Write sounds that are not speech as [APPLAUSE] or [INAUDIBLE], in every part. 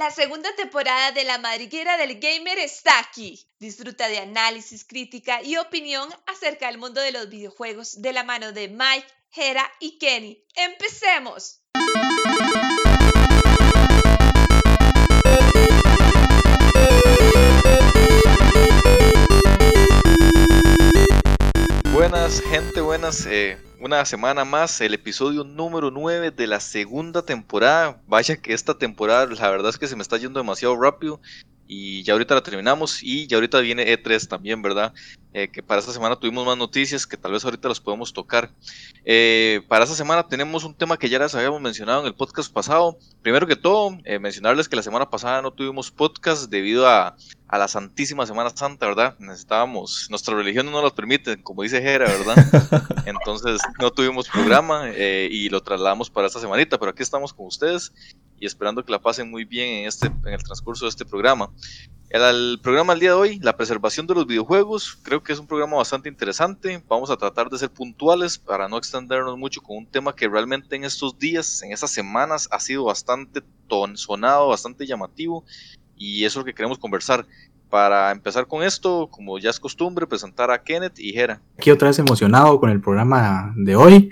La segunda temporada de La Madriguera del Gamer está aquí. Disfruta de análisis, crítica y opinión acerca del mundo de los videojuegos de la mano de Mike, Hera y Kenny. ¡Empecemos! Buenas, gente, buenas. Eh, una semana más, el episodio número 9 de la segunda temporada. Vaya que esta temporada, la verdad es que se me está yendo demasiado rápido. Y ya ahorita la terminamos y ya ahorita viene E3 también, ¿verdad? Eh, que para esta semana tuvimos más noticias que tal vez ahorita las podemos tocar. Eh, para esta semana tenemos un tema que ya les habíamos mencionado en el podcast pasado. Primero que todo, eh, mencionarles que la semana pasada no tuvimos podcast debido a, a, la Santísima Semana Santa, ¿verdad? Necesitábamos, nuestra religión no nos permite, como dice Jera, ¿verdad? [LAUGHS] Entonces no tuvimos programa y lo trasladamos para esta semanita, pero aquí estamos con ustedes y esperando que la pasen muy bien en, este, en el transcurso de este programa. El, programa del día de hoy, la preservación de los videojuegos, creo que es un programa bastante interesante. Vamos a tratar de ser puntuales para no extendernos mucho con un tema que realmente en estos días, en estas semanas, ha sido bastante ton, sonado, bastante llamativo y eso es lo que queremos conversar. Para empezar con esto, como ya es costumbre, presentar a Kenneth y Jera. Aquí otra vez emocionado con el programa de hoy.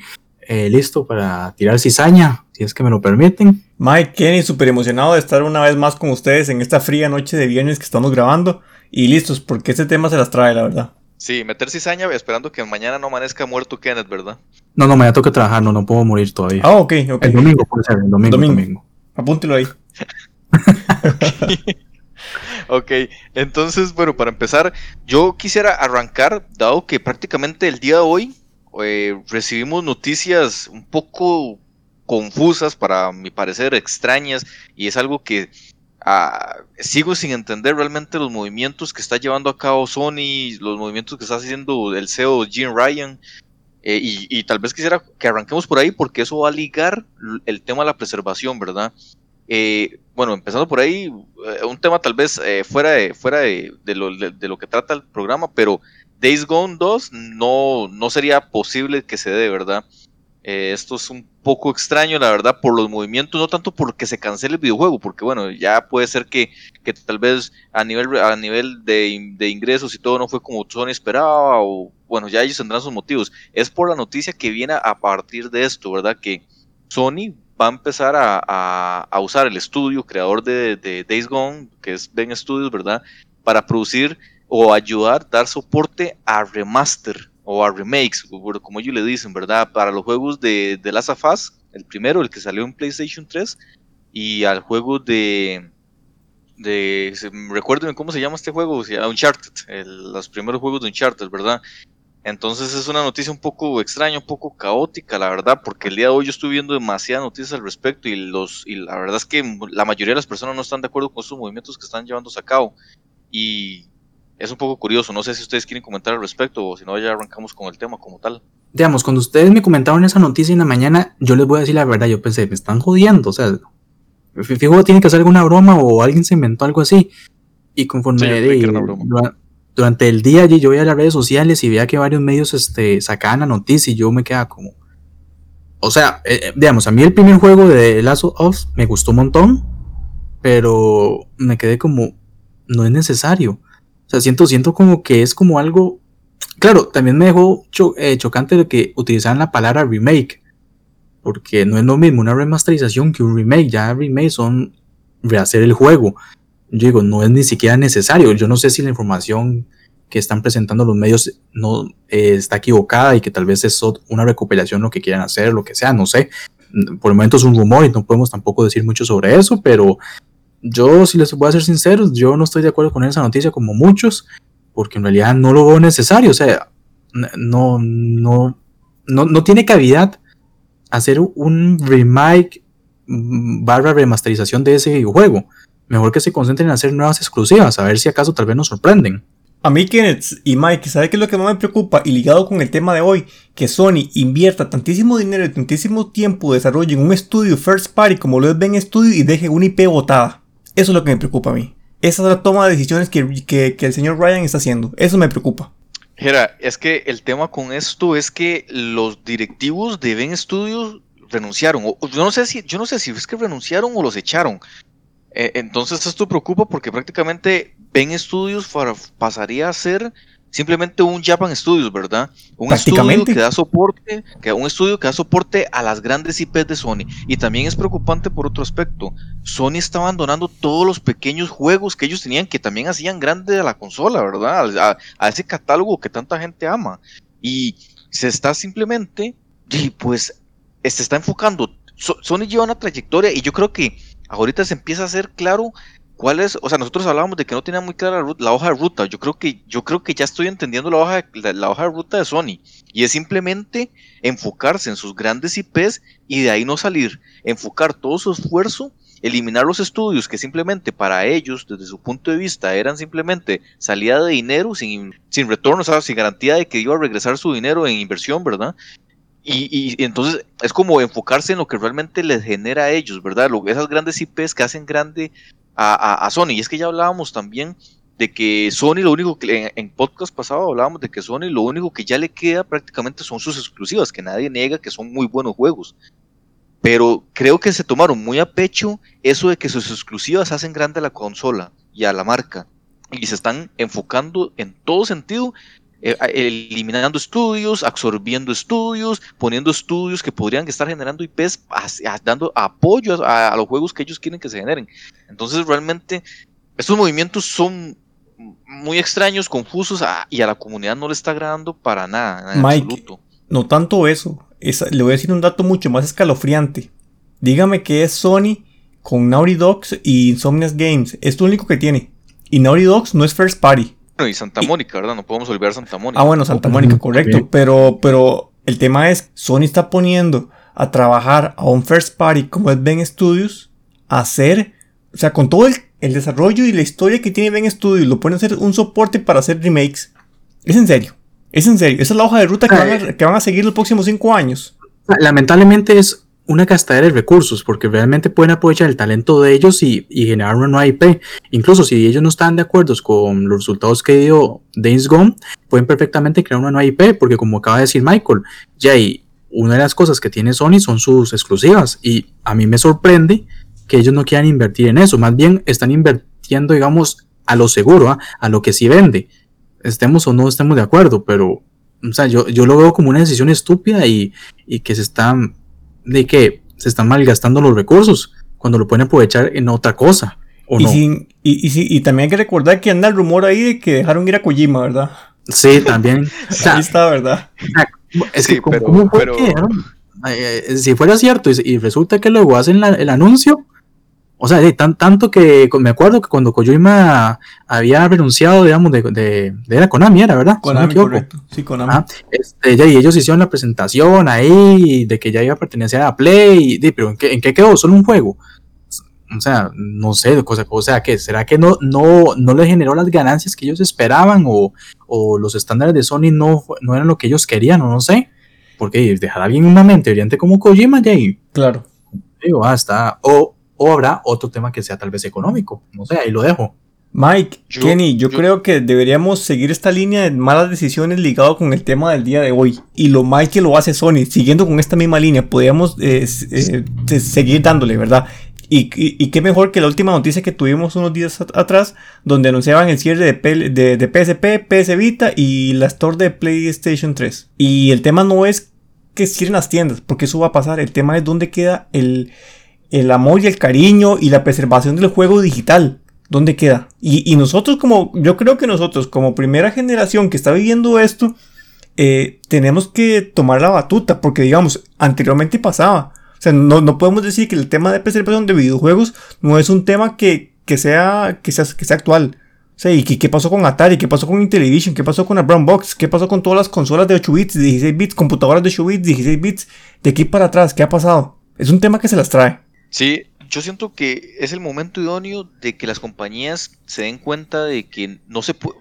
Eh, listo para tirar cizaña, si es que me lo permiten. Mike, Kenny, súper emocionado de estar una vez más con ustedes en esta fría noche de viernes que estamos grabando. Y listos, porque este tema se las trae, la verdad. Sí, meter cizaña esperando que mañana no amanezca muerto Kenneth, ¿verdad? No, no, mañana tengo que trabajar, no, no puedo morir todavía. Ah, ok, ok. El domingo puede ser, el domingo. domingo. Apúntelo ahí. [LAUGHS] ok, entonces, bueno, para empezar, yo quisiera arrancar, dado que prácticamente el día de hoy eh, recibimos noticias un poco confusas, para mi parecer extrañas, y es algo que ah, sigo sin entender realmente los movimientos que está llevando a cabo Sony, los movimientos que está haciendo el CEO Jim Ryan. Eh, y, tal vez quisiera que arranquemos por ahí porque eso va a ligar el tema de la preservación, ¿verdad? Eh, bueno, empezando por ahí, un tema tal vez fuera, de, fuera lo, de, lo, que trata el programa, pero Days Gone 2 no, no sería posible que se dé, ¿verdad? Eh, esto es un poco extraño, la verdad, por los movimientos, no tanto porque se cancele el videojuego, porque bueno, ya puede ser que, que tal vez a nivel, a nivel de, de, ingresos y todo no fue como Sony esperaba, o bueno, ya ellos tendrán sus motivos. Es por la noticia que viene a partir de esto, ¿verdad? Que Sony va a empezar a, a, usar el estudio creador de, de Days Gone, que es Ben Studios, ¿verdad? Para producir o ayudar, dar soporte a remaster o a remakes, como ellos le dicen, ¿verdad? Para los juegos de, de Last of Us, el primero, el que salió en PlayStation 3, y al juego de... de recuerden cómo se llama este juego, Uncharted, los primeros juegos de Uncharted, ¿verdad? Entonces es una noticia un poco extraña, un poco caótica, la verdad, porque el día de hoy yo estoy viendo demasiadas noticias al respecto y los y la verdad es que la mayoría de las personas no están de acuerdo con estos movimientos que están llevándose a cabo. Y es un poco curioso. No sé si ustedes quieren comentar al respecto o si no, ya arrancamos con el tema como tal. Digamos, cuando ustedes me comentaron esa noticia en la mañana, yo les voy a decir la verdad. Yo pensé, me están jodiendo. O sea, fijo, tiene que hacer alguna broma o alguien se inventó algo así. Y conforme durante el día yo veía las redes sociales y veía que varios medios este, sacaban la noticia y yo me quedaba como. O sea, eh, eh, digamos, a mí el primer juego de Last of Us me gustó un montón, pero me quedé como, no es necesario. O sea, siento, siento como que es como algo. Claro, también me dejó eh, chocante de que utilizaran la palabra remake. Porque no es lo mismo una remasterización que un remake. Ya remake son rehacer el juego. Yo digo, no es ni siquiera necesario. Yo no sé si la información que están presentando los medios no eh, está equivocada y que tal vez es una recuperación lo que quieran hacer, lo que sea, no sé. Por el momento es un rumor y no podemos tampoco decir mucho sobre eso, pero yo, si les voy a ser sinceros, yo no estoy de acuerdo con esa noticia como muchos, porque en realidad no lo veo necesario. O sea, no, no, no, no tiene cavidad hacer un remake barra remasterización de ese juego. Mejor que se concentren en hacer nuevas exclusivas, a ver si acaso tal vez nos sorprenden. A mí, Kenneth y Mike, ¿sabe qué es lo que más me preocupa? Y ligado con el tema de hoy, que Sony invierta tantísimo dinero y tantísimo tiempo de en un estudio first party como lo es Ben Studio y deje una IP botada. Eso es lo que me preocupa a mí. Esa es la toma de decisiones que, el señor Ryan está haciendo. Eso me preocupa. Gera, es que el tema con esto es que los directivos de Ben Studios renunciaron. yo no sé si, yo no sé si es que renunciaron o los echaron. Eh, entonces esto preocupa porque prácticamente Ben Studios pasaría a ser simplemente un Japan Studios, ¿verdad? Un estudio que da soporte, que un estudio que da soporte a las grandes IPs de Sony. Y también es preocupante por otro aspecto. Sony está abandonando todos los pequeños juegos que ellos tenían que también hacían grande a la consola, ¿verdad? A, ese catálogo que tanta gente ama. Y se está simplemente, y pues, se está enfocando. Sony lleva una trayectoria y yo creo que ahorita se empieza a hacer claro ¿Cuál es? O sea, nosotros hablábamos de que no tenía muy clara la, hoja de ruta. Yo creo que, yo creo que ya estoy entendiendo la hoja, la, hoja de ruta de Sony. Y es simplemente enfocarse en sus grandes IPs y de ahí no salir. Enfocar todo su esfuerzo, eliminar los estudios que simplemente para ellos, desde su punto de vista, eran simplemente salida de dinero sin, sin retorno, o sea, sin garantía de que iba a regresar su dinero en inversión, ¿verdad? Y, y, entonces es como enfocarse en lo que realmente les genera a ellos, ¿verdad? Esas grandes IPs que hacen grande a, Sony. Y es que ya hablábamos también de que Sony lo único que en, podcast pasado hablábamos de que Sony lo único que ya le queda prácticamente son sus exclusivas, que nadie niega que son muy buenos juegos. Pero creo que se tomaron muy a pecho eso de que sus exclusivas hacen grande a la consola y a la marca. Y se están enfocando en todo sentido eliminando estudios, absorbiendo estudios, poniendo estudios que podrían estar generando IPs, dando apoyo a, los juegos que ellos quieren que se generen. Entonces realmente estos movimientos son muy extraños, confusos y a la comunidad no le está agradando para nada. En absoluto. no tanto eso, le voy a decir un dato mucho más escalofriante. Dígame que es Sony con Naughty Dogs y Insomniac Games. Es lo único que tiene. Y Naughty Dogs no es first party y Santa Mónica, ¿verdad? No podemos olvidar Santa Mónica. Ah, bueno, Santa Mónica, correcto. Pero, pero el tema es, Sony está poniendo a trabajar a un first party como es Ben Studios, a hacer, o sea, con todo el, desarrollo y la historia que tiene Ben Studios, lo pueden hacer un soporte para hacer remakes. Es en serio. Es en serio. Esa es la hoja de ruta que van a, que van a seguir los próximos cinco años. Lamentablemente es una gastadera de recursos, porque realmente pueden aprovechar el talento de ellos y, generar una nueva IP. Incluso si ellos no están de acuerdo con los resultados que dio Days Gone, pueden perfectamente crear una nueva IP, porque como acaba de decir Michael, ya una de las cosas que tiene Sony son sus exclusivas, y a mí me sorprende que ellos no quieran invertir en eso, más bien están invirtiendo, digamos, a lo seguro, ¿ah? a lo que sí vende. Estemos o no estemos de acuerdo, pero o sea, yo, yo lo veo como una decisión estúpida y, y que se están de que se están malgastando los recursos cuando lo pueden aprovechar en otra cosa. ¿o y, sin, y, y, también hay que recordar que anda el rumor ahí de que dejaron ir a Kojima, ¿verdad? Sí, también. [LAUGHS] ahí está, ¿verdad? Es que, ¿cómo, pero, si fuera cierto y, resulta que luego hacen el anuncio, o sea, tan, tanto que me acuerdo que cuando Kojima había renunciado, digamos, de, de, de la Konami, era, ¿verdad? Konami, correcto. Sí, Konami. este, ya, y ellos hicieron la presentación ahí de que ya iba a pertenecer a Play, y, pero ¿en qué, ¿en qué quedó? ¿Solo un juego? O sea, no sé, cosa, o sea, ¿qué? ¿será que no, no, no le generó las ganancias que ellos esperaban o, o los estándares de Sony no, no eran lo que ellos querían o no sé? Porque dejar a alguien una mente brillante como Kojima, ya. Claro. Digo, hasta, o o habrá otro tema que sea tal vez económico. No sé, ahí lo dejo. Mike, Kenny, yo, creo que deberíamos seguir esta línea de malas decisiones ligado con el tema del día de hoy. Y lo mal que lo hace Sony, siguiendo con esta misma línea, podríamos eh, eh, seguir dándole, ¿verdad? Y, qué mejor que la última noticia que tuvimos unos días atrás, donde anunciaban el cierre de, de, de, PSP, PS Vita y la store de PlayStation 3. Y el tema no es que cierren las tiendas, porque eso va a pasar. El tema es dónde queda el, el amor y el cariño y la preservación del juego digital. ¿Dónde queda? Y, nosotros como, yo creo que nosotros como primera generación que está viviendo esto, eh, tenemos que tomar la batuta, porque digamos, anteriormente pasaba. O sea, no, podemos decir que el tema de preservación de videojuegos no es un tema que, sea, que, sea, que sea actual. O sea, ¿y qué, pasó con Atari? ¿Qué pasó con Intellivision? ¿Qué pasó con la Brown Box? ¿Qué pasó con todas las consolas de 8 bits, 16 bits, computadoras de 8 bits, 16 bits? De aquí para atrás, ¿qué ha pasado? Es un tema que se las trae. Sí, yo siento que es el momento idóneo de que las compañías se den cuenta de que no se puede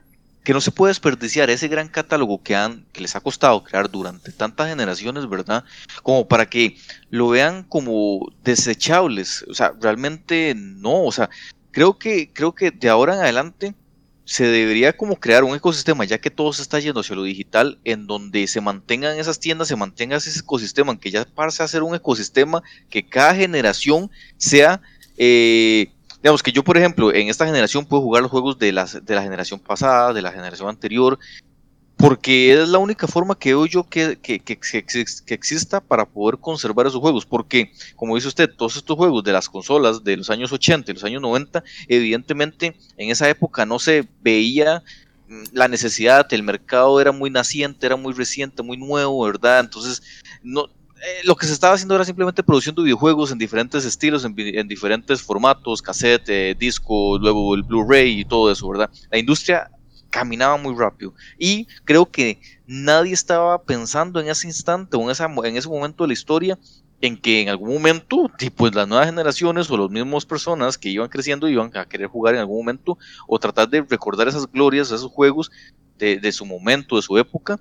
que no se puede desperdiciar ese gran catálogo que, han, que les ha costado crear durante tantas generaciones, ¿verdad? Como para que lo vean como desechables. O sea, realmente no. O sea, creo que, creo que de ahora en adelante se debería como crear un ecosistema, ya que todo se está yendo hacia lo digital, en donde se mantengan esas tiendas, se mantenga ese ecosistema, que ya pase a ser un ecosistema que cada generación sea, eh, digamos que yo, por ejemplo, en esta generación puedo jugar los juegos de, las, de la generación pasada, de la generación anterior, porque es la única forma que veo yo que, que, que, que, exista para poder conservar esos juegos. Porque, como dice usted, todos estos juegos de las consolas de los años 80 y los años 90, evidentemente en esa época no se veía mm, la necesidad, el mercado era muy naciente, era muy reciente, muy nuevo, ¿verdad? Entonces, no, eh, lo que se estaba haciendo era simplemente produciendo videojuegos en diferentes estilos, en, diferentes formatos, cassette, eh, disco, luego el Blu-ray y todo eso, ¿verdad? La industria caminaba muy rápido. Y creo que nadie estaba pensando en ese instante o en, ese momento de la historia en que en algún momento, pues las nuevas generaciones o las mismas personas que iban creciendo iban a querer jugar en algún momento o tratar de recordar esas glorias, esos juegos de, su momento, de su época,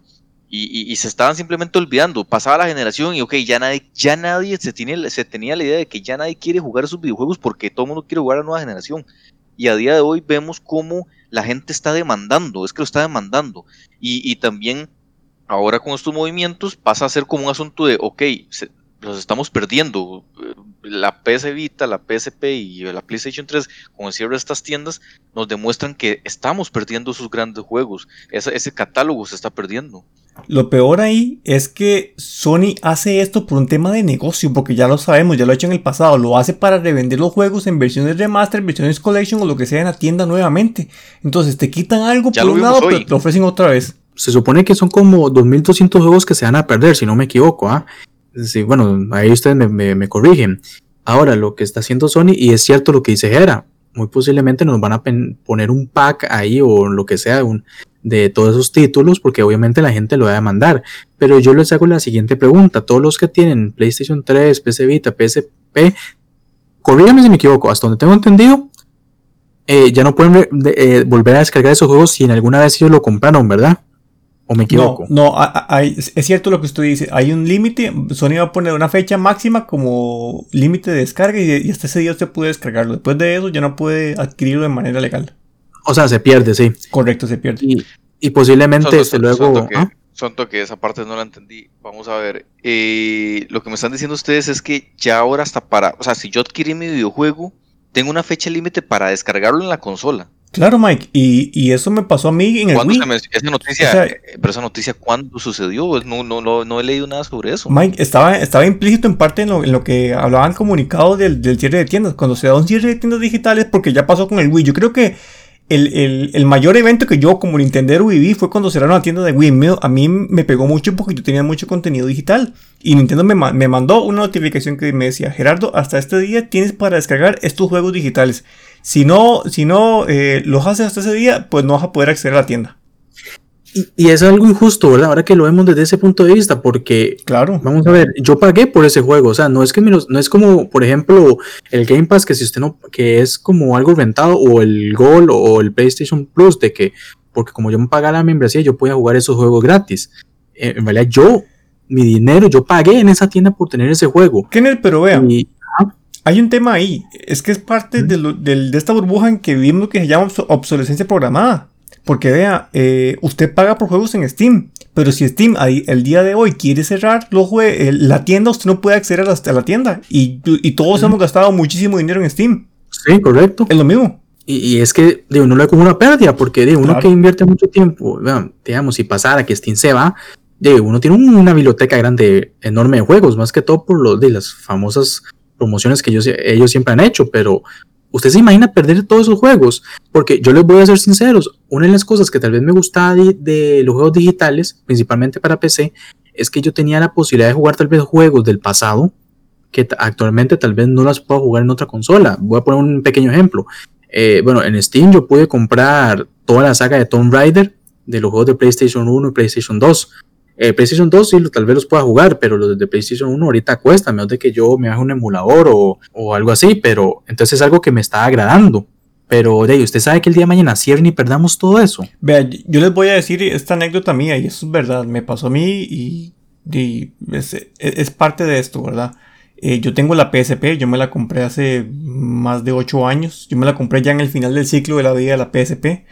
y, se estaban simplemente olvidando. Pasaba la generación y ok, ya nadie, ya nadie se, tiene, se tenía la idea de que ya nadie quiere jugar esos videojuegos porque todo el mundo quiere jugar a la nueva generación. Y a día de hoy vemos cómo la gente está demandando, es que lo está demandando. Y, también ahora con estos movimientos pasa a ser como un asunto de, ok, los estamos perdiendo. La PS Vita, la PSP y la PlayStation 3, con el cierre de estas tiendas, nos demuestran que estamos perdiendo sus grandes juegos. ese catálogo se está perdiendo. Lo peor ahí es que Sony hace esto por un tema de negocio, porque ya lo sabemos, ya lo ha hecho en el pasado, lo hace para revender los juegos en versiones remaster, versiones collection o lo que sea en la tienda nuevamente. Entonces te quitan algo por un lado, pero te lo ofrecen otra vez. Se supone que son como 2200 juegos que se van a perder, si no me equivoco, ¿ah? Sí, bueno, ahí ustedes me, corrigen. Ahora, lo que está haciendo Sony, y es cierto lo que dice Gera, muy posiblemente nos van a poner un pack ahí o lo que sea, de todos esos títulos, porque obviamente la gente lo va a demandar. Pero yo les hago la siguiente pregunta: todos los que tienen PlayStation 3, PC Vita, PSP, corrígame si me equivoco, hasta donde tengo entendido, eh, ya no pueden eh, volver a descargar esos juegos si en alguna vez ellos lo compraron, ¿verdad? ¿O me equivoco? No, no es cierto lo que usted dice. Hay un límite. Sony va a poner una fecha máxima como límite de descarga y, hasta ese día usted puede descargarlo. Después de eso ya no puede adquirirlo de manera legal. O sea, se pierde, sí. Correcto, se pierde. Y, posiblemente este, luego. Son que, esa parte no la entendí. Vamos a ver. Eh, lo que me están diciendo ustedes es que ya ahora hasta para. O sea, si yo adquirí mi videojuego, tengo una fecha límite para descargarlo en la consola. Claro, Mike, y, eso me pasó a mí en el Wii. esa noticia, eh, pero esa noticia, ¿cuándo sucedió? No, no, no, no, he leído nada sobre eso. Mike, estaba, estaba implícito en parte en lo, en lo que hablaban comunicados del, del, cierre de tiendas. Cuando se da un cierre de tiendas digitales, porque ya pasó con el Wii. Yo creo que el, mayor evento que yo como Nintendo viví fue cuando cerraron la tienda de Wii. A mí me pegó mucho porque yo tenía mucho contenido digital. Y Nintendo me, mandó una notificación que me decía, Gerardo, hasta este día tienes para descargar estos juegos digitales. Si no, si no eh, los haces hasta ese día, pues no vas a poder acceder a la tienda. Y, es algo injusto, ¿verdad? Ahora que lo vemos desde ese punto de vista, porque, claro, vamos a ver, yo pagué por ese juego, o sea, no es que no es como, por ejemplo, el Game Pass que si usted no, que es como algo rentado, o el Gold o el PlayStation Plus, de que, porque como yo me pagaba la membresía, yo podía jugar esos juegos gratis. Eh, en realidad, yo, mi dinero, yo pagué en esa tienda por tener ese juego. Kenneth, pero vea, hay un tema ahí, es que es parte de, de esta burbuja en que vivimos que se llama obsolescencia programada. Porque vea, eh, usted paga por juegos en Steam, pero si Steam el día de hoy quiere cerrar los la tienda, usted no puede acceder a la, tienda. Y, todos hemos gastado muchísimo dinero en Steam. Sí, correcto. Es lo mismo. Y, es que de uno le como una pérdida, porque de uno que invierte mucho tiempo, digamos, si pasara que Steam se va, de uno tiene una biblioteca grande, enorme de juegos, más que todo por lo de las famosas promociones que ellos, ellos siempre han hecho, pero ¿Usted se imagina perder todos esos juegos? Porque yo les voy a ser sinceros, una de las cosas que tal vez me gustaba de, los juegos digitales, principalmente para PC, es que yo tenía la posibilidad de jugar tal vez juegos del pasado que actualmente tal vez no las puedo jugar en otra consola. Voy a poner un pequeño ejemplo. Eh, bueno, en Steam yo pude comprar toda la saga de Tomb Raider de los juegos de PlayStation 1 y PlayStation 2. Eh, PlayStation 2 sí, tal vez los pueda jugar, pero los de PlayStation 1 ahorita cuesta, menos de que yo me haga un emulador o, algo así, pero entonces es algo que me está agradando. Pero de usted sabe que el día de mañana cierren y perdamos todo eso. Vea, yo les voy a decir esta anécdota mía, y eso es verdad, me pasó a mí y, es, parte de esto, ¿verdad? Eh, yo tengo la PSP, yo me la compré hace más de 8 años, yo me la compré ya en el final del ciclo de la vida de la PSP.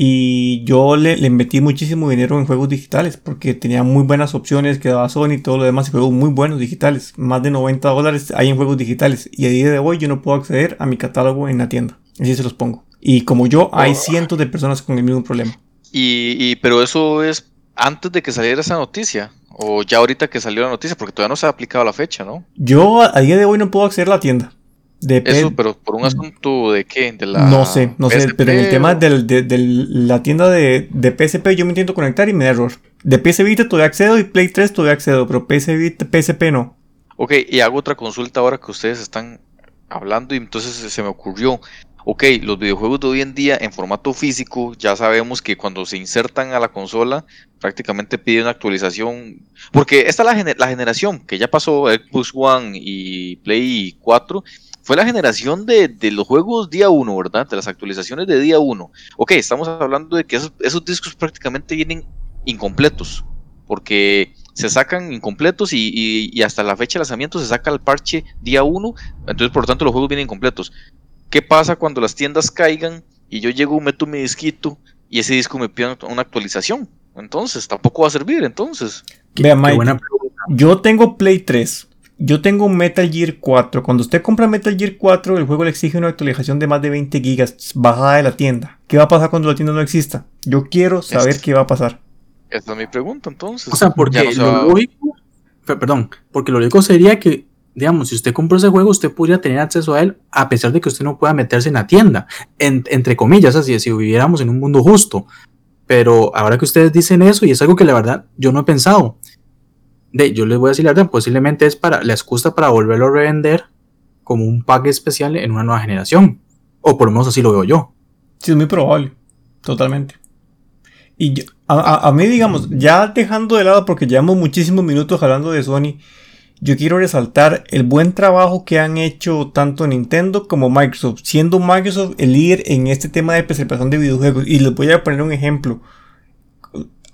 Y yo le, le metí muchísimo dinero en juegos digitales porque tenía muy buenas opciones que daba Sony y todo lo demás y juegos muy buenos digitales. Más de 90 dólares hay en juegos digitales. Y a día de hoy yo no puedo acceder a mi catálogo en la tienda. Así se los pongo. Y como yo, hay cientos de personas con el mismo problema. Y, y, pero eso es antes de que saliera esa noticia. O ya ahorita que salió la noticia, porque todavía no se ha aplicado la fecha, ¿no? Yo a día de hoy no puedo acceder a la tienda. Eso, pero por un asunto de qué? De la no sé, no sé, pero en el tema de de, la tienda de, de, PSP yo me intento conectar y me da error. De PS Vita todavía accedo y Play 3 todavía accedo, pero PS Vita, PSP no. Ok, y hago otra consulta ahora que ustedes están hablando y entonces se me ocurrió. Ok, los videojuegos de hoy en día en formato físico, ya sabemos que cuando se insertan a la consola, prácticamente piden una actualización. Porque esta es la, la generación que ya pasó, Xbox One y Play 4 fue la generación de, los juegos día 1, ¿verdad? De las actualizaciones de día 1. Ok, estamos hablando de que esos, discos prácticamente vienen incompletos, porque se sacan incompletos y, hasta la fecha de lanzamiento se saca el parche día 1, entonces por lo tanto los juegos vienen incompletos. ¿Qué pasa cuando las tiendas caigan y yo llego, meto mi disquito y ese disco me pide una actualización? Entonces, tampoco va a servir, entonces. Vea, Mike, yo tengo Play 3 yo tengo un Metal Gear 4. Cuando usted compra Metal Gear 4, el juego le exige una actualización de más de 20 gigas bajada de la tienda. ¿Qué va a pasar cuando la tienda no exista? Yo quiero saber qué va a pasar. Esa es mi pregunta, entonces. O sea, porque lo lógico, perdón, porque lo lógico sería que, digamos, si usted compró ese juego, usted podría tener acceso a él a pesar de que usted no pueda meterse en la tienda. entre comillas, así, si viviéramos en un mundo justo. Pero ahora que ustedes dicen eso, y es algo que la verdad yo no he pensado, de, yo les voy a decir la verdad, posiblemente es para la excusa para volverlo a revender como un pack especial en una nueva generación. O por lo menos así lo veo yo. Sí, es muy probable. Totalmente. Y a, mí, digamos, ya dejando de lado, porque llevamos muchísimos minutos hablando de Sony, yo quiero resaltar el buen trabajo que han hecho tanto Nintendo como Microsoft, siendo Microsoft el líder en este tema de preservación de videojuegos. Y les voy a poner un ejemplo.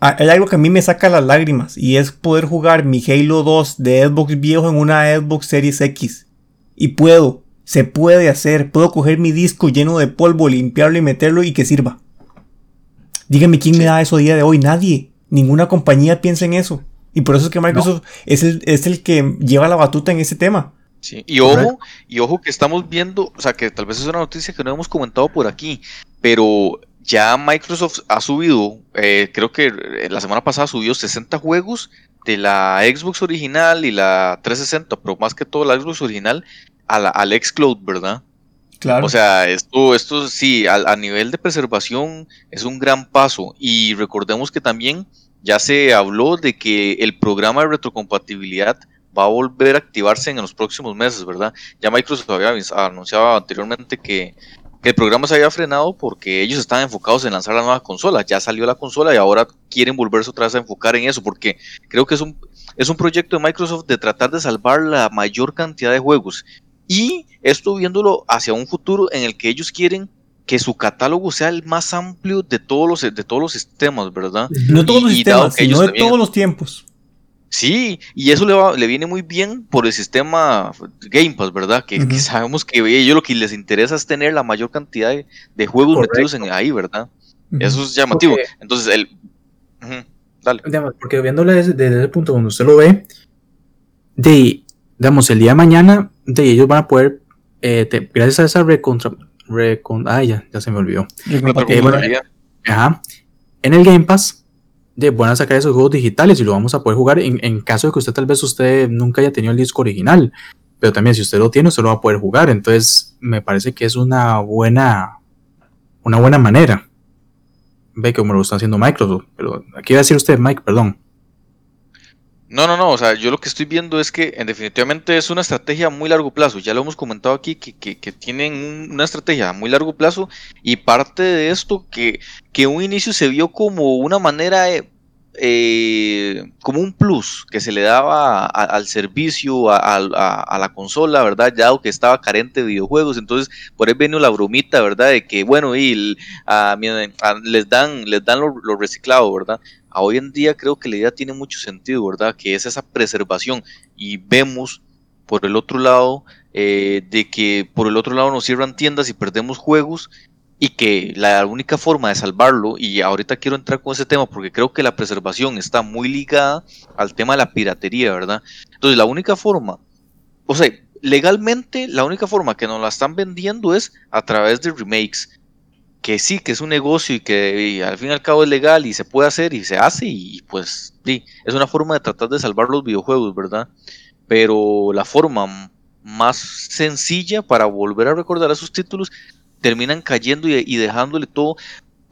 Ah, hay algo que a mí me saca las lágrimas y es poder jugar mi Halo 2 de Xbox viejo en una Xbox Series X. Y puedo, se puede hacer, puedo coger mi disco lleno de polvo, limpiarlo y meterlo y que sirva. Dígame quién me da eso a día de hoy, nadie. Ninguna compañía piensa en eso. Y por eso es que Microsoft es, el, es el que lleva la batuta en ese tema. Sí, y ojo, y ojo que estamos viendo, o sea que tal vez es una noticia que no hemos comentado por aquí, pero ya Microsoft ha subido, eh, creo que eh, la semana pasada subió 60 juegos de la Xbox original y la 360, pero más que todo la Xbox original a la, al Xcloud, ¿verdad? Claro. O sea, esto, esto sí, a, nivel de preservación es un gran paso. Y recordemos que también ya se habló de que el programa de retrocompatibilidad va a volver a activarse en los próximos meses, ¿verdad? Ya Microsoft había anunciado anteriormente que el programa se había frenado porque ellos estaban enfocados en lanzar la nueva consola. Ya salió la consola y ahora quieren volverse otra vez a enfocar en eso porque creo que es un, es un proyecto de Microsoft de tratar de salvar la mayor cantidad de juegos. Y esto viéndolo hacia un futuro en el que ellos quieren que su catálogo sea el más amplio de todos los, de todos los sistemas, ¿verdad? No todos los sistemas, sino de todos los tiempos. Sí, y eso le, le viene muy bien por el sistema Game Pass, ¿verdad? Que, sabemos que ellos lo que les interesa es tener la mayor cantidad de, juegos metidos en ahí, ¿verdad? Eso es llamativo. Entonces, el... dale. Porque viéndolo desde, ese punto donde usted lo ve, de, digamos, el día de mañana, de ellos van a poder, eh, gracias a esa recontra... Recon, ah, ya, ya se me olvidó. Eh, ajá, en el Game Pass de, van a sacar esos juegos digitales y lo vamos a poder jugar en, caso de que usted tal vez usted nunca haya tenido el disco original. Pero también si usted lo tiene, usted lo va a poder jugar. Entonces, me parece que es una buena, una buena manera. Ve cómo lo está haciendo Microsoft. Pero aquí va a decir usted, Mike, perdón. No, no, no, o sea, yo lo que estoy viendo es que en definitivamente es una estrategia a muy largo plazo, ya lo hemos comentado aquí, que, que, tienen una estrategia a muy largo plazo. Y parte de esto que, que un inicio se vio como una manera, eh, como un plus que se le daba al servicio, a, la consola, ¿verdad? Ya que estaba carente de videojuegos, entonces por ahí vino la bromita, ¿verdad? De que, bueno, y les dan, les dan lo, lo ¿verdad? hoy en día creo que la idea tiene mucho sentido, ¿verdad? Que es esa preservación y vemos por el otro lado eh, de que por el otro lado nos cierran tiendas y perdemos juegos y que la única forma de salvarlo, y ahorita quiero entrar con ese tema porque creo que la preservación está muy ligada al tema de la piratería, ¿verdad? Entonces la única forma, o sea, legalmente la única forma que nos la están vendiendo es a través de remakes, que sí, que es un negocio y que al fin y al cabo es legal y se puede hacer y se hace y pues sí, es una forma de tratar de salvar los videojuegos, ¿verdad? Pero la forma más sencilla para volver a recordar a sus títulos terminan cayendo y, dejándole todo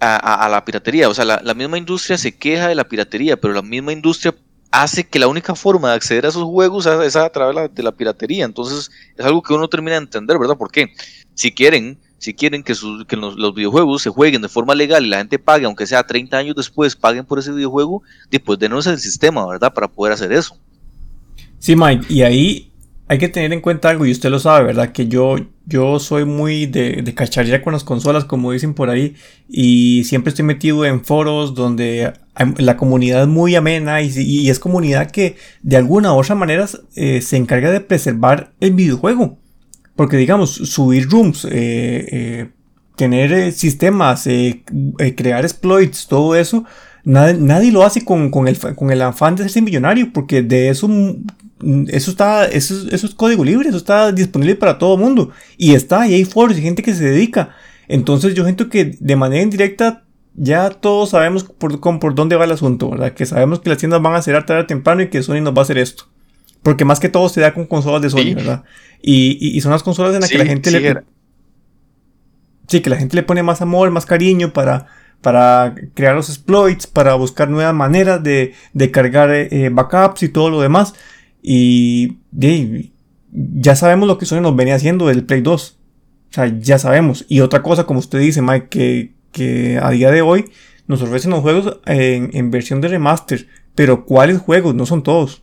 a, la piratería. O sea, la, misma industria se queja de la piratería, pero la misma industria hace que la única forma de acceder a esos juegos es a, través de la, piratería. Entonces, es algo que uno termina de entender, ¿verdad? Porque si quieren, si quieren que, los, videojuegos se jueguen de forma legal y la gente pague, aunque sea 30 años después, paguen por ese videojuego, después denos el sistema, ¿verdad? Para poder hacer eso. Sí, Mike, y ahí hay que tener en cuenta algo, y usted lo sabe, ¿verdad? Que yo, yo soy muy de, de cacharilla con las consolas, como dicen por ahí, y siempre estoy metido en foros donde la comunidad es muy amena y, es comunidad que de alguna u otra manera eh, se encarga de preservar el videojuego. Porque digamos, subir rooms, eh, eh, tener sistemas, crear exploits, todo eso, Nadie, lo hace con, el, con, el, afán de ser millonario, porque de eso eso está, eso, eso, es código libre, eso está disponible para todo el mundo. Y está, y hay foros y gente que se dedica. Entonces yo siento que de manera indirecta ya todos sabemos por, por dónde va el asunto, ¿verdad? Que sabemos que las tiendas van a cerrar tarde o temprano y que Sony nos va a hacer esto. Porque más que todo se da con consolas de Sony, ¿verdad? Y, y, son las consolas en las que la gente le... Sí, que la gente le pone más amor, más cariño para, para crear los exploits, para buscar nuevas maneras de, de cargar eh, backups y todo lo demás. Y ya sabemos lo que Sony nos venía haciendo del Play 2. O sea, ya sabemos. Y otra cosa, como usted dice, Mike, que, que a día de hoy nos ofrecen los juegos en, versión de remaster. Pero ¿cuáles juegos? No son todos.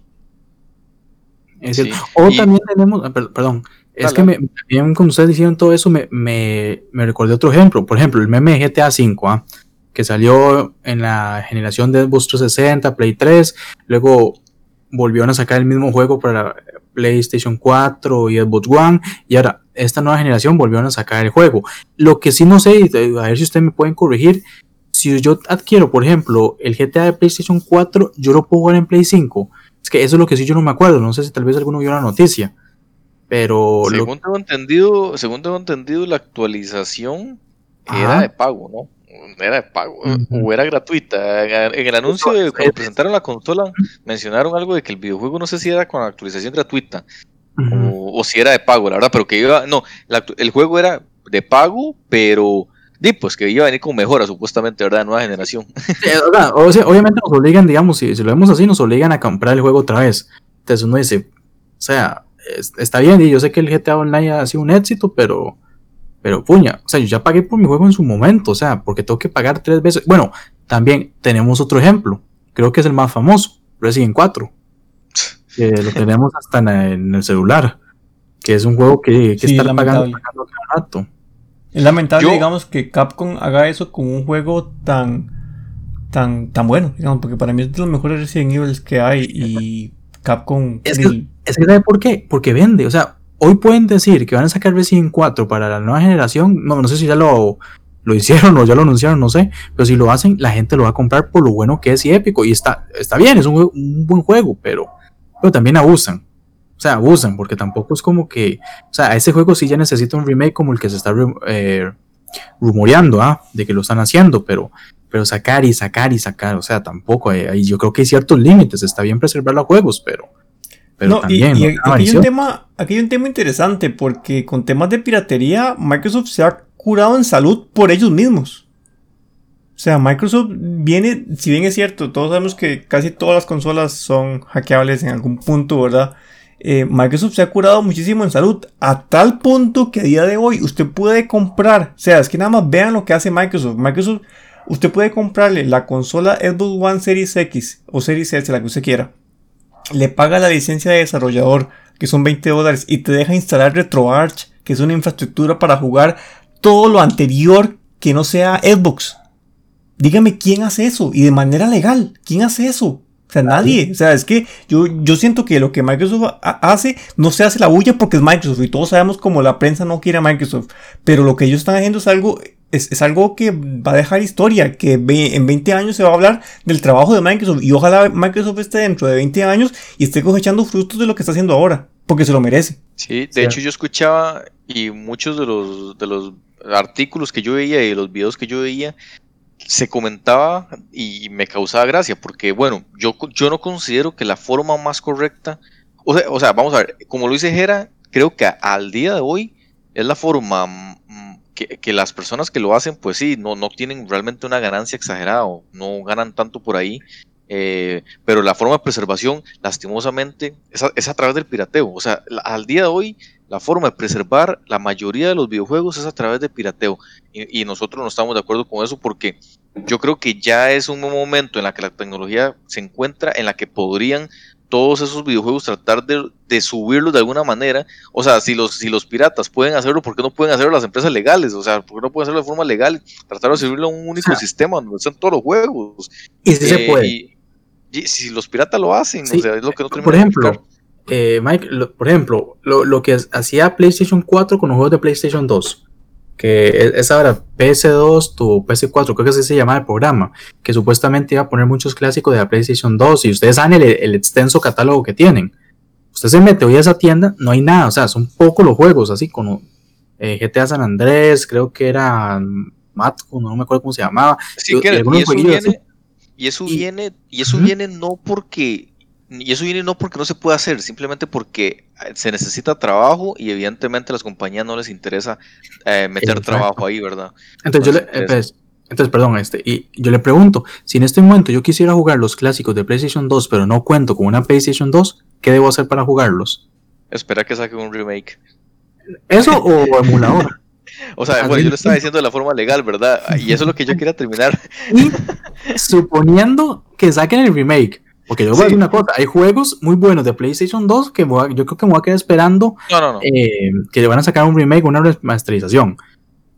O también tenemos, ah, perdón, es que me, también cuando ustedes dijeron todo eso me, me, me, recordé otro ejemplo. Por ejemplo, el meme de GTA V, ¿ah? que salió en la generación de Xbox 360, Play 3, luego volvieron a sacar el mismo juego para PlayStation 4 y Xbox One y ahora esta nueva generación volvieron a sacar el juego. Lo que sí no sé, a ver si ustedes me pueden corregir, si yo adquiero, por ejemplo, el GTA de PlayStation 4, yo lo puedo jugar en Play 5. Es que eso es lo que sí yo no me acuerdo, no sé si tal vez alguno vio la noticia. Pero según tengo entendido, según tengo entendido la actualización era de pago, ¿no? Era de pago o era gratuita. En el anuncio de cuando presentaron la consola mencionaron algo de que el videojuego no sé si era con actualización gratuita o, si era de pago, la verdad, pero que iba, no, el juego era de pago, pero di, pues que iba a venir con mejora supuestamente, ¿verdad? Nueva generación. [LAUGHS] obviamente nos obligan, digamos, si, si, lo vemos así, nos obligan a comprar el juego otra vez. Entonces uno dice, o sea, está bien, y yo sé que el GTA Online ha sido un éxito, pero pero puña, o sea, yo ya pagué por mi juego en su momento, o sea, porque tengo que pagar tres veces. Bueno, también tenemos otro ejemplo, creo que es el más famoso, Resident 4, que lo tenemos hasta en, el celular, que es un juego que, que está pagando, pagando cada rato. Es lamentable, digamos, que Capcom haga eso con un juego tan, tan, tan bueno, digamos, porque para mí es de los mejores Resident Evil que hay y [LAUGHS] Capcom... Es que, es que ¿sabe por qué? Porque vende, o sea, hoy pueden decir que van a sacar Resident 4 para la nueva generación, no, no sé si ya lo, lo hicieron o ya lo anunciaron, no sé, pero si lo hacen, la gente lo va a comprar por lo bueno que es y épico, y está, está bien, es un, un buen juego, pero, pero también abusan. O sea, abusan, porque tampoco es como que. O sea, ese juego sí ya necesita un remake como el que se está eh, rumoreando, ¿ah? De que lo están haciendo, pero, pero sacar y sacar y sacar, o sea, tampoco. Eh, yo creo que hay ciertos límites. Está bien preservar los juegos, pero, no, y, aquí, hay un tema, aquí hay un tema interesante porque con temas de piratería Microsoft se ha curado en salud por ellos mismos. O sea, Microsoft viene, si bien es cierto, todos sabemos que casi todas las consolas son hackeables en algún punto, ¿verdad? Eh, Microsoft se ha curado muchísimo en salud a tal punto que a día de hoy usted puede comprar, o sea, es que nada más vean lo que hace Microsoft. Microsoft, usted puede comprarle la consola Xbox One Series X o Series S, la que usted quiera le paga la licencia de desarrollador, que son 20 dólares, y te deja instalar RetroArch, que es una infraestructura para jugar todo lo anterior que no sea Xbox. Dígame quién hace eso y de manera legal. ¿Quién hace eso? O sea, nadie. O sea, es que yo, yo siento que lo que Microsoft hace no se hace la bulla porque es Microsoft y todos sabemos como la prensa no quiere a Microsoft. Pero lo que ellos están haciendo es algo es, algo que va a dejar historia, que en 20 años se va a hablar del trabajo de Microsoft y ojalá Microsoft esté dentro de 20 años y esté cosechando frutos de lo que está haciendo ahora, porque se lo merece. Sí, de hecho yo escuchaba y muchos de los, de los artículos que yo veía y los videos que yo veía se comentaba y me causaba gracia, porque bueno, yo, yo no considero que la forma más correcta, o sea, o sea vamos a ver, como lo dice Jera, creo que al día de hoy es la forma que, las personas que lo hacen, pues sí, no, no tienen realmente una ganancia exagerada, o no ganan tanto por ahí, eh, pero la forma de preservación, lastimosamente, es a, través del pirateo. O sea, al día de hoy, la forma de preservar la mayoría de los videojuegos es a través de pirateo. Y, y, nosotros no estamos de acuerdo con eso porque yo creo que ya es un momento en la que la tecnología se encuentra en la que podrían todos esos videojuegos tratar de, subirlos de alguna manera. O sea, si los, si los piratas pueden hacerlo, ¿por qué no pueden hacerlo las empresas legales? O sea, ¿por qué no pueden hacerlo de forma legal? Tratar de subirlo a un [LAUGHS] único sistema donde están todos los juegos. Y si se eh, puede. Y, si los piratas lo hacen, o sea, es lo que no Por ejemplo, eh, Mike, por ejemplo, lo, lo que hacía PlayStation 4 con los juegos de PlayStation 2 que es ahora PS2, tu PS4, creo que así se llama el programa, que supuestamente iba a poner muchos clásicos de la PlayStation 2 y ustedes saben el, extenso catálogo que tienen. Usted se mete hoy a esa tienda, no hay nada, o sea, son pocos los juegos, así como eh, GTA San Andrés, creo que era Matco, no me acuerdo cómo se llamaba. y, eso viene, y, eso viene, y eso viene no porque y eso viene no porque no se puede hacer, simplemente porque eh, se necesita trabajo y evidentemente a las compañías no les interesa eh, meter trabajo ahí, ¿verdad? Entonces, yo le, entonces, perdón, este, y yo le pregunto, si en este momento yo quisiera jugar los clásicos de PlayStation 2, pero no cuento con una PlayStation 2, ¿qué debo hacer para jugarlos? Espera que saque un remake. ¿Eso o emulador? [LAUGHS] O sea, bueno, yo lo estaba diciendo de la forma legal, ¿verdad? Y eso es lo que yo quería terminar. [LAUGHS] Y suponiendo que saquen el remake, porque yo voy a decir una cosa, hay juegos muy buenos de PlayStation 2 que yo creo que me voy a quedar esperando eh, que le van a sacar un remake, una remasterización.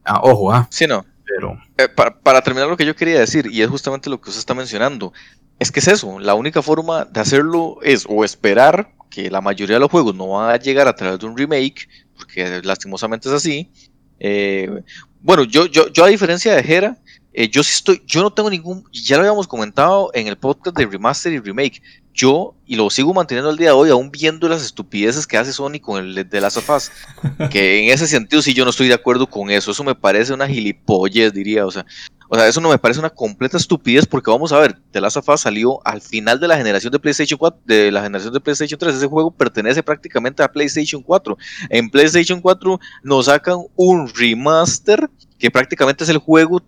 Ah, ojo, ah. Sí, no. Pero... Eh, para, terminar lo que yo quería decir, y es justamente lo que usted está mencionando, es que es eso, la única forma de hacerlo es o esperar que la mayoría de los juegos no van a llegar a través de un remake, porque lastimosamente es así. Eh, bueno, yo, yo, yo a diferencia de Jera, eh, yo sí estoy, yo no tengo ningún, ya lo habíamos comentado en el podcast de remaster y remake. Yo, y lo sigo manteniendo al día de hoy, aún viendo las estupideces que hace Sony con el de Last of Us. [LAUGHS] que en ese sentido sí yo no estoy de acuerdo con eso. Eso me parece una gilipollez, diría. O sea, o sea, eso no me parece una completa estupidez porque vamos a ver, The Last of Us salió al final de la generación de PlayStation 4, de la generación de PlayStation 3. Ese juego pertenece prácticamente a PlayStation 4. En PlayStation 4 nos sacan un remaster que prácticamente es el juego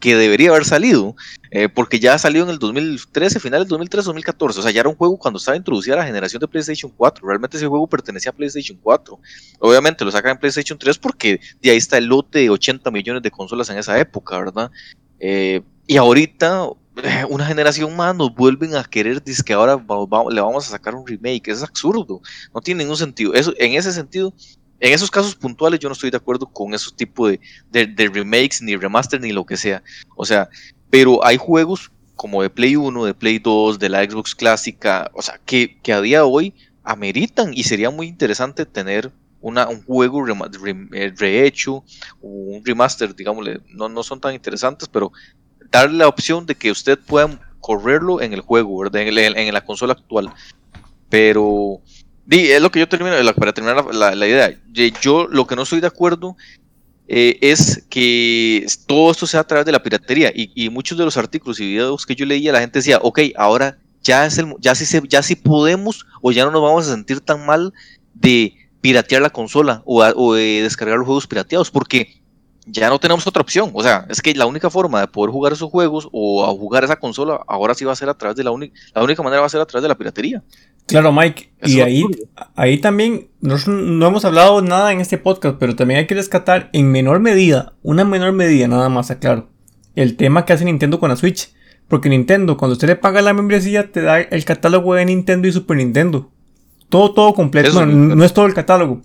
que debería haber salido, eh, porque ya salió en el 2013, final del 2013-2014, o sea, ya era un juego cuando estaba introducida la generación de PlayStation 4, realmente ese juego pertenecía a PlayStation 4, obviamente lo sacan en PlayStation 3 porque de ahí está el lote de 80 millones de consolas en esa época, ¿verdad? Eh, y ahorita, eh, una generación más nos vuelven a querer, dice que ahora le vamos a sacar un remake, es absurdo, no tiene ningún sentido, eso, en ese sentido en esos casos puntuales yo no estoy de acuerdo con esos tipos de, remakes, ni remaster, ni lo que sea. O sea, pero hay juegos como de Play 1, de Play 2, de la Xbox clásica, o sea, que, a día de hoy ameritan y sería muy interesante tener una, un juego eh, rehecho, un remaster, digámosle, no, no son tan interesantes, pero darle la opción de que usted pueda correrlo en el juego, En, en la consola actual. Pero es lo que yo termino, para terminar la, idea. Yo lo que no estoy de acuerdo eh, es que todo esto sea a través de la piratería. Y, muchos de los artículos y videos que yo leía, la gente decía, ok, ahora ya, es el, ya, sí se, ya sí podemos o ya no nos vamos a sentir tan mal de piratear la consola o, o de descargar los juegos pirateados. Porque ya no tenemos otra opción. O sea, es que la única forma de poder jugar esos juegos o a jugar esa consola ahora sí va a ser a través de la única, la única manera va a ser a través de la piratería. Claro, Mike. y ahí, ahí también no, no hemos hablado nada en este podcast, pero también hay que rescatar en menor medida, una menor medida nada más, aclaro, el tema que hace Nintendo con la Switch. Porque Nintendo, cuando usted le paga la membresía, te da el catálogo de Nintendo y Super Nintendo. Todo, todo completo. no es todo el catálogo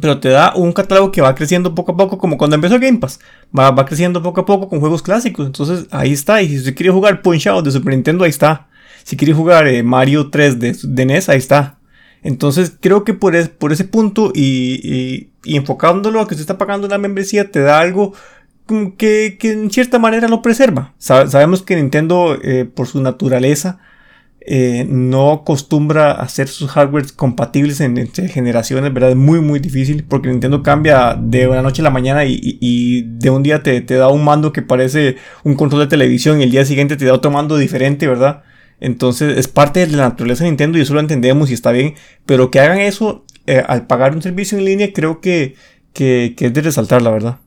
pero te da un catálogo que va creciendo poco a poco, como cuando empezó Game Pass. Va, va creciendo poco a poco con juegos clásicos. Entonces ahí está. Y si usted quiere jugar Punch Out de Super Nintendo, ahí está. Si quiere jugar eh, Mario 3 de, NES, ahí está. Entonces creo que por, por ese punto y, y, enfocándolo a que usted está pagando la membresía, te da algo que, que en cierta manera lo preserva. sabemos que Nintendo, eh, por su naturaleza, eh, no acostumbra hacer sus hardware compatibles en, entre generaciones, ¿verdad? Es muy, muy difícil porque Nintendo cambia de una noche a la mañana y, de un día te, te, da un mando que parece un control de televisión y el día siguiente te da otro mando diferente, ¿verdad? Entonces es parte de la naturaleza de Nintendo y eso lo entendemos y está bien, pero que hagan eso eh, al pagar un servicio en línea creo que, que, que es de resaltar, la verdad.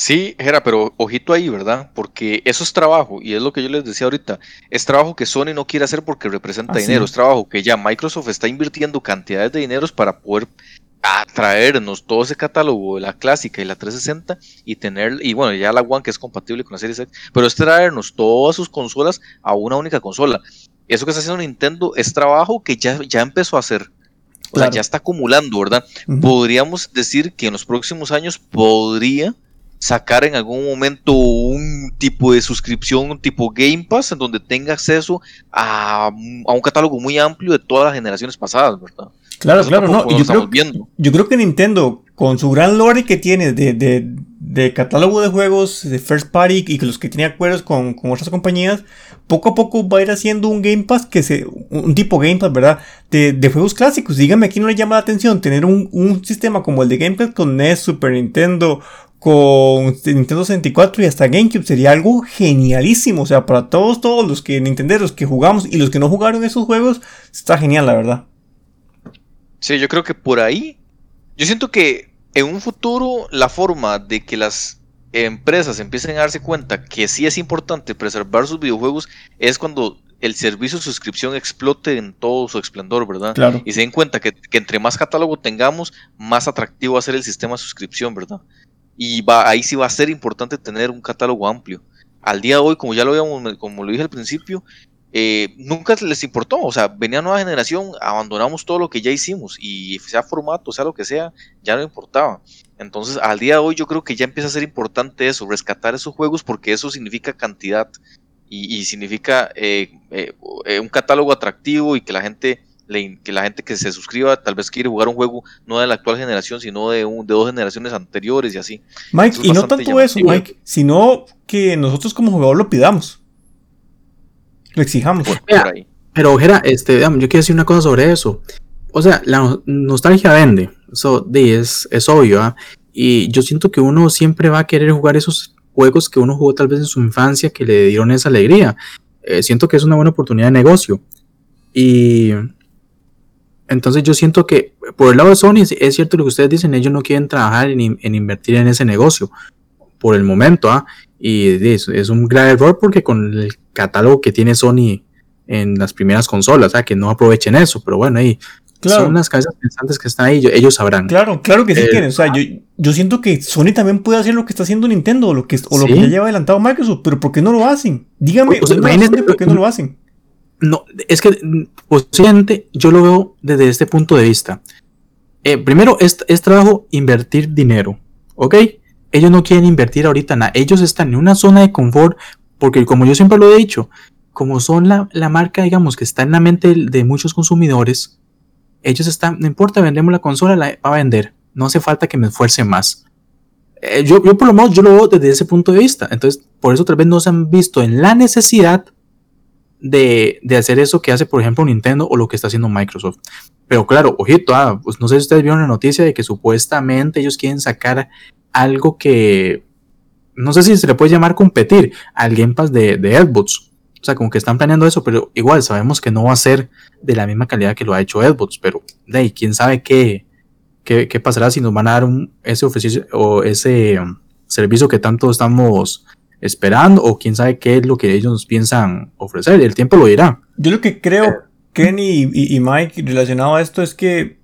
Sí, Jera, pero ojito ahí, ¿verdad? Porque eso es trabajo, y es lo que yo les decía ahorita, es trabajo que Sony no quiere hacer porque representa dinero, es trabajo que ya Microsoft está invirtiendo cantidades de dineros para poder atraernos todo ese catálogo de la clásica y la 360 y tener, y bueno, ya la One que es compatible con la Series X, pero es traernos todas sus consolas a una única consola. Eso que está haciendo Nintendo es trabajo que ya, ya empezó a hacer. O sea, ya está acumulando, ¿verdad? Podríamos decir que en los próximos años podría sacar en algún momento un tipo de suscripción, un tipo Game Pass, en donde tenga acceso a, un catálogo muy amplio de todas las generaciones pasadas, ¿verdad? Claro, claro, no. Yo creo, yo creo, que Nintendo, con su gran lore que tiene de, de, de, catálogo de juegos de First Party y los que tiene acuerdos con, con, otras compañías, poco a poco va a ir haciendo un Game Pass que se. un tipo Game Pass, ¿verdad? De, de juegos clásicos. Dígame, aquí no le llama la atención tener un, un sistema como el de Game Pass con NES, Super Nintendo, con Nintendo 64 y hasta GameCube sería algo genialísimo. O sea, para todos, todos los que Nintenderos que jugamos y los que no jugaron esos juegos, está genial, la verdad. Sí, yo creo que por ahí, yo siento que en un futuro la forma de que las empresas empiecen a darse cuenta que sí es importante preservar sus videojuegos es cuando el servicio de suscripción explote en todo su esplendor, ¿verdad? Claro. Y se den cuenta que, que entre más catálogo tengamos, más atractivo va a ser el sistema de suscripción, ¿verdad? Y va, ahí sí va a ser importante tener un catálogo amplio. Al día de hoy, como ya lo habíamos, como lo dije al principio, eh, nunca les importó, o sea, venía nueva generación, abandonamos todo lo que ya hicimos y sea formato, sea lo que sea, ya no importaba. Entonces, al día de hoy yo creo que ya empieza a ser importante eso, rescatar esos juegos porque eso significa cantidad y, significa eh, eh, un catálogo atractivo y que la gente que la gente que se suscriba tal vez quiere jugar un juego no de la actual generación, sino de, un, de dos generaciones anteriores y así. Mike, y no tanto eso, Mike, sino que nosotros como jugador lo pidamos. Lo exijamos. Pero, Ojera, este, yo quiero decir una cosa sobre eso. O sea, la nostalgia vende. Eso es, es obvio. ¿ah? Y yo siento que uno siempre va a querer jugar esos juegos que uno jugó tal vez en su infancia que le dieron esa alegría. Eh, siento que es una buena oportunidad de negocio. Y entonces yo siento que por el lado de Sony es cierto lo que ustedes dicen, ellos no quieren trabajar en, invertir en ese negocio por el momento, ¿ah? Y es, es, un gran error porque con el catálogo que tiene Sony en las primeras consolas, ¿ah? que no aprovechen eso, pero bueno, ahí son unas cabezas pensantes que están ahí, ellos sabrán. Claro, claro que sí eh, O sea, yo, yo, siento que Sony también puede hacer lo que está haciendo Nintendo o lo que, o lo que ya lleva adelantado Microsoft, pero ¿por qué no lo hacen? Dígame, ¿por qué no lo hacen? No, es que posiblemente yo lo veo desde este punto de vista. Eh, primero, es, es, trabajo invertir dinero, ¿ok? Ellos no quieren invertir ahorita nada. Ellos están en una zona de confort porque, como yo siempre lo he dicho, como son la, la marca, digamos, que está en la mente de muchos consumidores, ellos están, no importa, vendemos la consola, la va a vender. No hace falta que me esfuerce más. Eh, yo, yo, por lo menos, yo lo veo desde ese punto de vista. Entonces, por eso tal vez no se han visto en la necesidad de, hacer eso que hace, por ejemplo, Nintendo o lo que está haciendo Microsoft. Pero claro, ojito, ah, pues no sé si ustedes vieron la noticia de que supuestamente ellos quieren sacar algo que no sé si se le puede llamar competir al Game Pass de, de Xbox. O sea, como que están planeando eso, pero igual sabemos que no va a ser de la misma calidad que lo ha hecho Xbox. Pero de ahí, quién sabe qué, qué, qué, pasará si nos van a dar un, ese oficio o ese um, servicio que tanto estamos esperando o quién sabe qué es lo que ellos piensan ofrecer. El tiempo lo dirá. Yo lo que creo, eh, Kenny y, Mike, relacionado a esto es que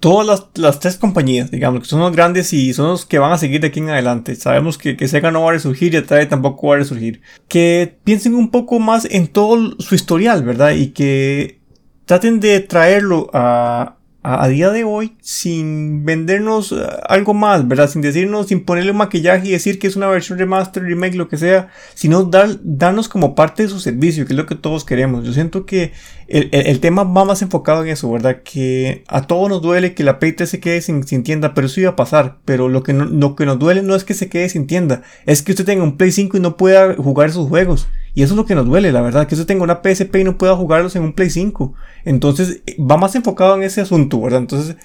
todas las, tres compañías, digamos, que son los grandes y son los que van a seguir de aquí en adelante. Sabemos que, que Sega no va a resurgir y Atari tampoco va a resurgir. Que piensen un poco más en todo su historial, ¿verdad? Y que traten de traerlo a, a, día de hoy sin vendernos eh, algo más, ¿verdad? Sin decirnos, sin ponerle maquillaje y decir que es una versión remaster, remake, lo que sea, sino dar, darnos como parte de su servicio, que es lo que todos queremos. Yo siento que el, tema va más enfocado en eso, ¿verdad? Que a todos nos duele que la 3 se quede sin, tienda, pero eso iba a pasar. Pero lo que, lo que nos duele no es que se quede sin tienda, es que usted tenga un Play 5 y no pueda jugar sus juegos. Y eso es lo que nos duele, la verdad, que usted tenga una PSP y no pueda jugarlos en un Play 5. Entonces, va más enfocado en ese asunto, ¿verdad? Entonces,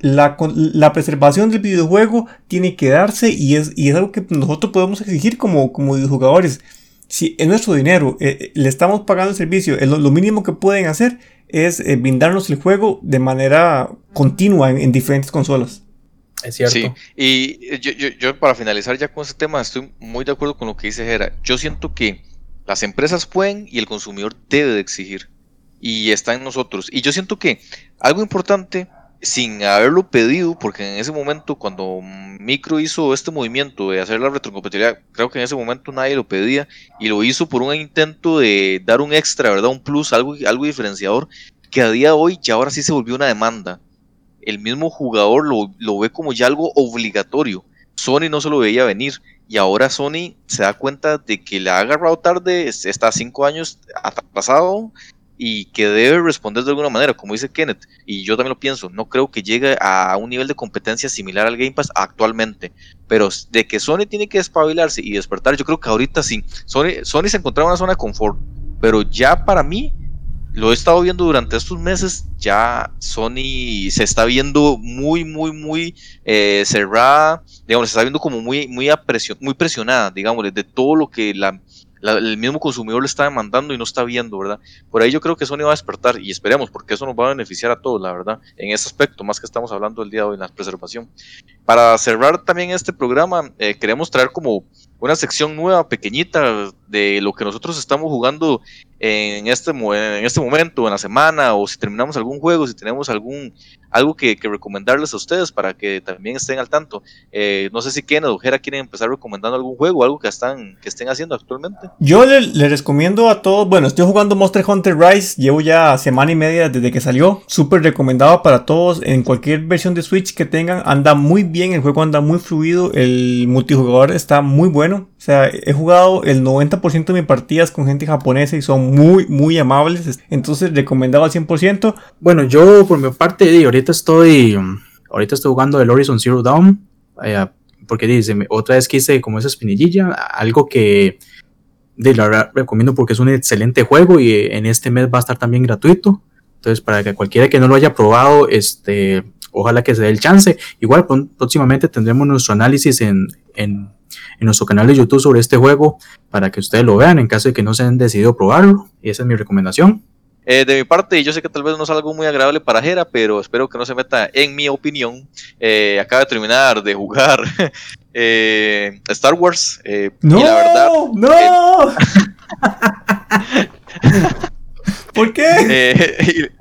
la, la preservación del videojuego tiene que darse y es, y es algo que nosotros podemos exigir como, como videojugadores. Si es nuestro dinero, eh, eh, le estamos pagando el servicio, lo, mínimo que pueden hacer es eh, brindarnos el juego de manera continua en, diferentes consolas. Es cierto. Sí, y yo, yo, yo, para finalizar ya con este tema estoy muy de acuerdo con lo que dice Jera. Yo siento que las empresas pueden y el consumidor debe de exigir. Y está en nosotros. Y yo siento que algo importante, sin haberlo pedido, porque en ese momento cuando Micro hizo este movimiento de hacer la retrocompatibilidad, creo que en ese momento nadie lo pedía y lo hizo por un intento de dar un extra, ¿verdad? Un plus, algo, algo diferenciador, que a día de hoy ya ahora sí se volvió una demanda. El mismo jugador lo, lo ve como ya algo obligatorio. Sony no se lo veía venir y ahora Sony se da cuenta de que le ha agarrado tarde, está cinco años atrasado y que debe responder de alguna manera, como dice Kenneth, y yo también lo pienso, no creo que llegue a un nivel de competencia similar al Game Pass actualmente, pero de que Sony tiene que despabilarse y despertar, yo creo que ahorita sí, Sony, Sony se encontraba en una zona de confort, pero ya para mí lo he estado viendo durante estos meses, ya Sony se está viendo muy, muy, muy eh, cerrada, digamos, se está viendo como muy, muy, muy presionada, digamos, de todo lo que la, el mismo consumidor le está demandando y no está viendo, ¿verdad? Por ahí yo creo que Sony va a despertar y esperemos, porque eso nos va a beneficiar a todos, la verdad, en ese aspecto, más que estamos hablando el día de hoy en la preservación. Para cerrar también este programa, eh, queremos traer como una sección nueva, pequeñita, de lo que nosotros estamos jugando en este, en este momento, en la semana, o si terminamos algún juego, si tenemos algún algo que, recomendarles a ustedes para que también estén al tanto. Eh, no sé si quieren o quieren empezar recomendando algún juego, algo que, están, que estén haciendo actualmente. Yo les le recomiendo a todos, bueno, estoy jugando Monster Hunter Rise, llevo ya semana y media desde que salió, súper recomendado para todos, en cualquier versión de Switch que tengan, anda muy bien, el juego anda muy fluido, el multijugador está muy bueno, o sea, he jugado el 90% de mis partidas con gente japonesa y son muy, muy amables. Entonces, recomendado al 100%. Bueno, yo por mi parte, ahorita estoy, ahorita estoy jugando el Horizon Zero Dawn. Eh, porque dice, otra vez quise como esa espinillilla, algo que de la verdad recomiendo porque es un excelente juego y en este mes va a estar también gratuito. Entonces, para que cualquiera que no lo haya probado, este, ojalá que se dé el chance. Igual próximamente tendremos nuestro análisis en, en en nuestro canal de YouTube sobre este juego para que ustedes lo vean en caso de que no se hayan decidido probarlo. Y esa es mi recomendación. Eh, de mi parte, yo sé que tal vez no es algo muy agradable para Jera, pero espero que no se meta en mi opinión. Eh, acaba de terminar de jugar [LAUGHS] eh, Star Wars. no, la verdad, no. [LAUGHS] ¿Por qué? [LAUGHS]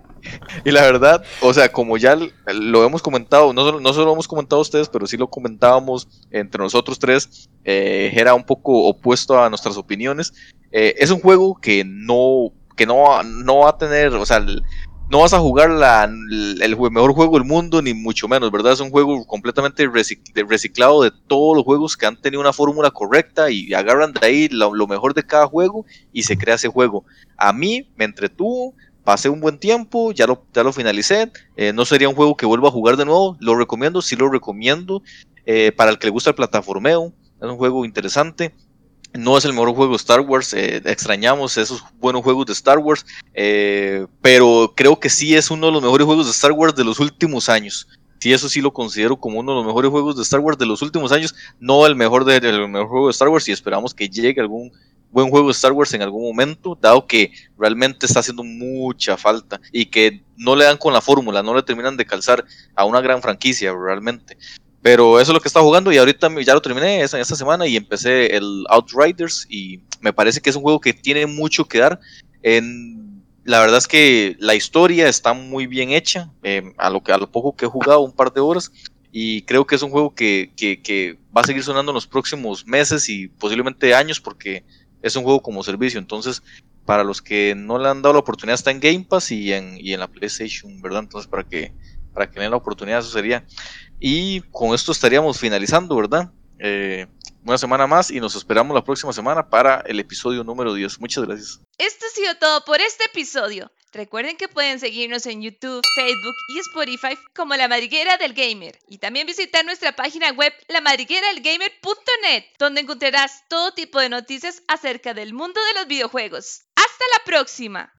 Y la verdad, o sea, como ya lo hemos comentado, no solo, no solo lo hemos comentado ustedes, pero sí lo comentábamos entre nosotros tres, eh, era un poco opuesto a nuestras opiniones. Eh, es un juego que no, que no, no va a tener, o sea, no vas a jugar la, el mejor juego del mundo, ni mucho menos, ¿verdad? Es un juego completamente reciclado de todos los juegos que han tenido una fórmula correcta y agarran de ahí lo, lo, mejor de cada juego y se crea ese juego. A mí me entretuvo, pasé un buen tiempo, ya lo, ya lo finalicé, eh, no sería un juego que vuelva a jugar de nuevo, lo recomiendo, sí lo recomiendo, eh, para el que le gusta el plataformeo, es un juego interesante, no es el mejor juego de Star Wars, eh, extrañamos esos buenos juegos de Star Wars, pero creo que sí es uno de los mejores juegos de Star Wars de los últimos años. Sí, eso sí lo considero como uno de los mejores juegos de Star Wars de los últimos años, no el mejor, de, el mejor juego de Star Wars y esperamos que llegue algún buen juego de Star Wars en algún momento, dado que realmente está haciendo mucha falta y que no le dan con la fórmula, no le terminan de calzar a una gran franquicia realmente. Pero eso es lo que está jugando y ahorita ya lo terminé esta, esta semana y empecé el Outriders y me parece que es un juego que tiene mucho que dar. En, la verdad es que la historia está muy bien hecha, eh, a, lo que, a lo poco que he jugado, un par de horas, y creo que es un juego que, que, va a seguir sonando en los próximos meses y posiblemente años porque es un juego como servicio. Entonces, para los que no le han dado la oportunidad, está en Game Pass y en, y en la PlayStation, ¿verdad? Entonces, para que, para que den la oportunidad, eso sería. Y con esto estaríamos finalizando, ¿verdad? Eh, una semana más y nos esperamos la próxima semana para el episodio número 10. Muchas gracias. Esto ha sido todo por este episodio. Recuerden que pueden seguirnos en YouTube, Facebook y Spotify como La Madriguera del Gamer y también visitar nuestra página web lamadrigueradelgamer.net donde encontrarás todo tipo de noticias acerca del mundo de los videojuegos. ¡Hasta la próxima!